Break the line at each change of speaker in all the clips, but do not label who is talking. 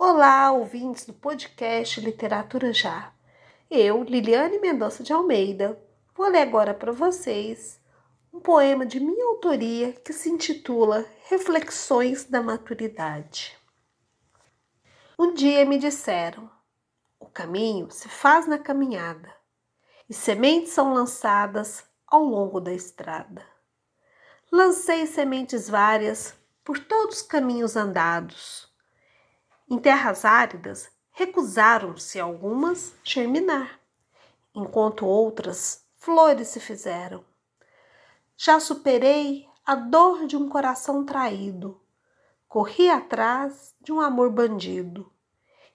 Olá, ouvintes do podcast Literatura Já. Eu, Liliane Mendonça de Almeida, vou ler agora para vocês um poema de minha autoria que se intitula Reflexões da Maturidade. Um dia me disseram: o caminho se faz na caminhada e sementes são lançadas ao longo da estrada. Lancei sementes várias por todos os caminhos andados. Em terras áridas, recusaram-se algumas germinar, enquanto outras flores se fizeram. Já superei a dor de um coração traído, corri atrás de um amor bandido,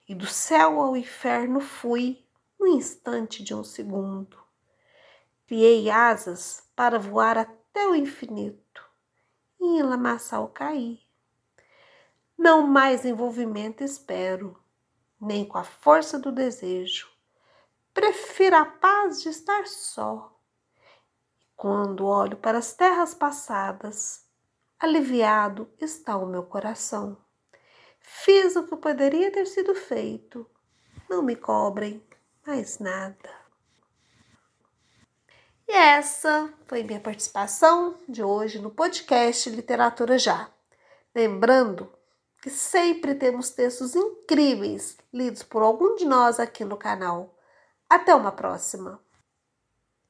e do céu ao inferno fui no instante de um segundo. Criei asas para voar até o infinito e em lamaçal caí. Não mais envolvimento espero, nem com a força do desejo. Prefiro a paz de estar só. Quando olho para as terras passadas, aliviado está o meu coração. Fiz o que poderia ter sido feito. Não me cobrem mais nada. E essa foi minha participação de hoje no podcast Literatura Já. Lembrando que sempre temos textos incríveis lidos por algum de nós aqui no canal. Até uma próxima!